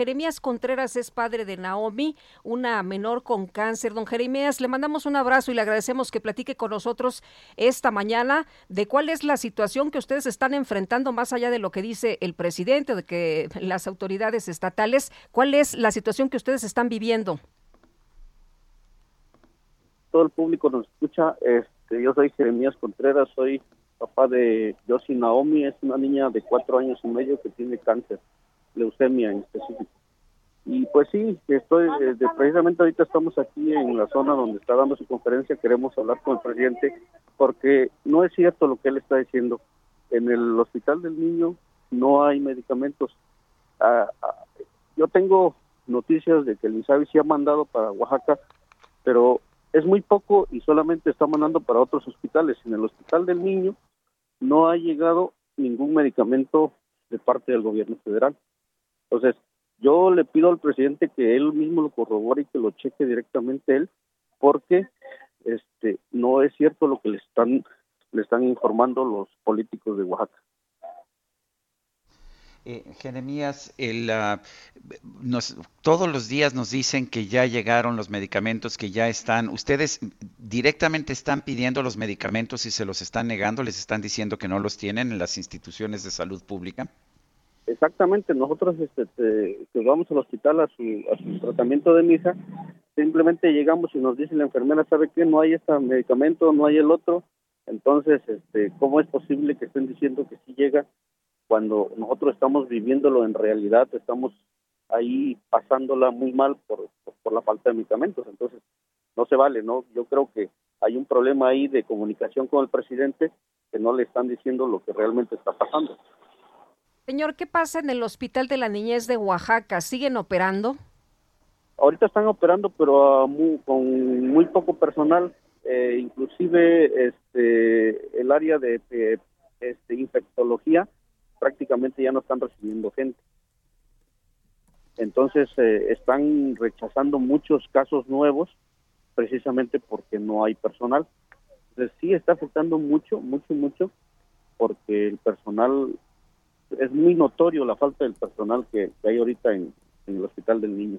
Jeremías Contreras es padre de Naomi, una menor con cáncer. Don Jeremías, le mandamos un abrazo y le agradecemos que platique con nosotros esta mañana de cuál es la situación que ustedes están enfrentando más allá de lo que dice el presidente, de que las autoridades estatales, cuál es la situación que ustedes están viviendo. Todo el público nos escucha. Este, yo soy Jeremías Contreras, soy papá de Josie Naomi, es una niña de cuatro años y medio que tiene cáncer leucemia en específico. Y pues sí, estoy, eh, precisamente ahorita estamos aquí en la zona donde está dando su conferencia, queremos hablar con el presidente porque no es cierto lo que él está diciendo. En el hospital del niño no hay medicamentos. Ah, ah, yo tengo noticias de que el INSABI sí ha mandado para Oaxaca, pero es muy poco y solamente está mandando para otros hospitales. En el hospital del niño no ha llegado ningún medicamento de parte del gobierno federal. Entonces, yo le pido al presidente que él mismo lo corrobore y que lo cheque directamente él, porque este no es cierto lo que le están le están informando los políticos de Oaxaca. Eh, Jeremías, el, nos, todos los días nos dicen que ya llegaron los medicamentos, que ya están. ¿Ustedes directamente están pidiendo los medicamentos y se los están negando? ¿Les están diciendo que no los tienen en las instituciones de salud pública? Exactamente, nosotros este, que vamos al hospital a su, a su tratamiento de misa, simplemente llegamos y nos dice la enfermera, ¿sabe qué? No hay este medicamento, no hay el otro. Entonces, este, ¿cómo es posible que estén diciendo que sí llega cuando nosotros estamos viviéndolo en realidad? Estamos ahí pasándola muy mal por, por la falta de medicamentos. Entonces, no se vale, ¿no? Yo creo que hay un problema ahí de comunicación con el presidente que no le están diciendo lo que realmente está pasando. Señor, ¿qué pasa en el Hospital de la Niñez de Oaxaca? ¿Siguen operando? Ahorita están operando, pero con muy poco personal. Eh, inclusive este, el área de, este, infectología prácticamente ya no están recibiendo gente. Entonces eh, están rechazando muchos casos nuevos precisamente porque no hay personal. Entonces sí está afectando mucho, mucho, mucho, porque el personal es muy notorio la falta del personal que, hay ahorita en, el hospital del niño.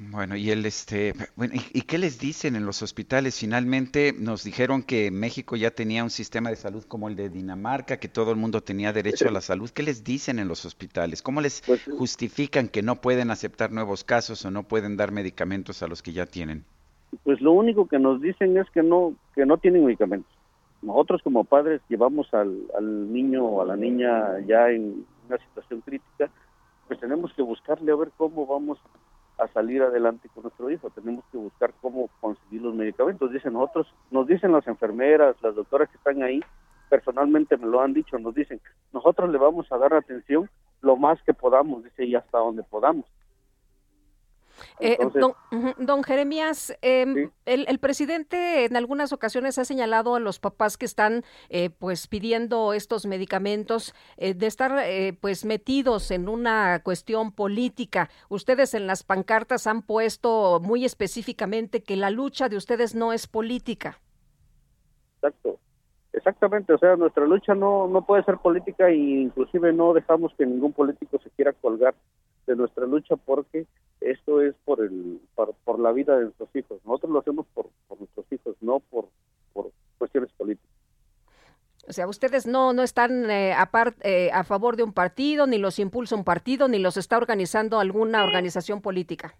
Bueno, y el este, bueno, ¿y, qué les dicen en los hospitales? Finalmente nos dijeron que México ya tenía un sistema de salud como el de Dinamarca, que todo el mundo tenía derecho a la salud. ¿Qué les dicen en los hospitales? ¿Cómo les pues justifican que no pueden aceptar nuevos casos o no pueden dar medicamentos a los que ya tienen? Pues lo único que nos dicen es que no que no tienen medicamentos nosotros como padres llevamos al, al niño o a la niña ya en una situación crítica, pues tenemos que buscarle a ver cómo vamos a salir adelante con nuestro hijo, tenemos que buscar cómo conseguir los medicamentos. Dicen nosotros, nos dicen las enfermeras, las doctoras que están ahí, personalmente me lo han dicho, nos dicen, nosotros le vamos a dar atención lo más que podamos, dice, y hasta donde podamos. Eh, don, Jeremías, em, el, presidente en algunas ocasiones ha señalado a los papás que están eh, pues pidiendo estos medicamentos eh, de estar pues metidos en una cuestión política. Ustedes en las pancartas han puesto muy específicamente que la lucha de ustedes no es política. Exacto. Exactamente, o sea, nuestra lucha no, no puede ser política e inclusive no dejamos que ningún político se quiera colgar de nuestra lucha porque esto es por el por, la vida de nuestros hijos. Nosotros lo hacemos por, nuestros hijos, no por, por cuestiones políticas. O sea, ustedes no, no están eh, eh, a favor de un partido, ni los impulsa un partido, ni los está organizando alguna organización política.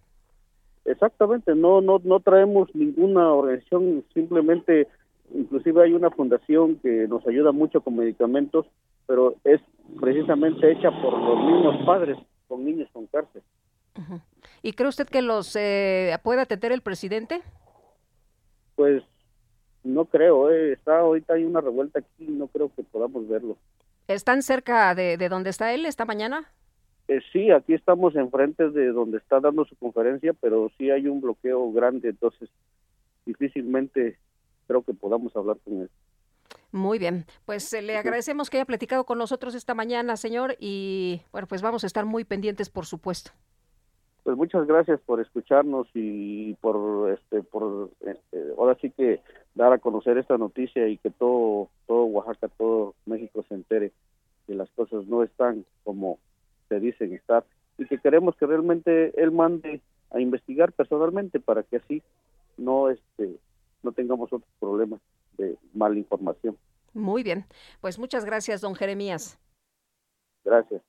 Exactamente, no, no, no traemos ninguna organización, simplemente, inclusive hay una fundación que nos ayuda mucho con medicamentos, pero es precisamente hecha por los mismos padres con niños con cárcel. ¿Y cree usted que los eh, puede atender el presidente? Pues no creo, eh. está ahorita hay una revuelta aquí, no creo que podamos verlo. ¿Están cerca de, de donde está él esta mañana? Eh, sí, aquí estamos enfrente de donde está dando su conferencia, pero sí hay un bloqueo grande, entonces difícilmente creo que podamos hablar con él. Muy bien, pues eh, le agradecemos que haya platicado con nosotros esta mañana, señor, y bueno, pues vamos a estar muy pendientes, por supuesto. Pues muchas gracias por escucharnos y por, este, por, este, ahora sí que dar a conocer esta noticia y que todo, todo Oaxaca, todo México se entere que las cosas no están como se dicen estar y que queremos que realmente él mande a investigar personalmente para que así no, este, no tengamos otros problemas mala información. Muy bien, pues muchas gracias, don Jeremías. Gracias.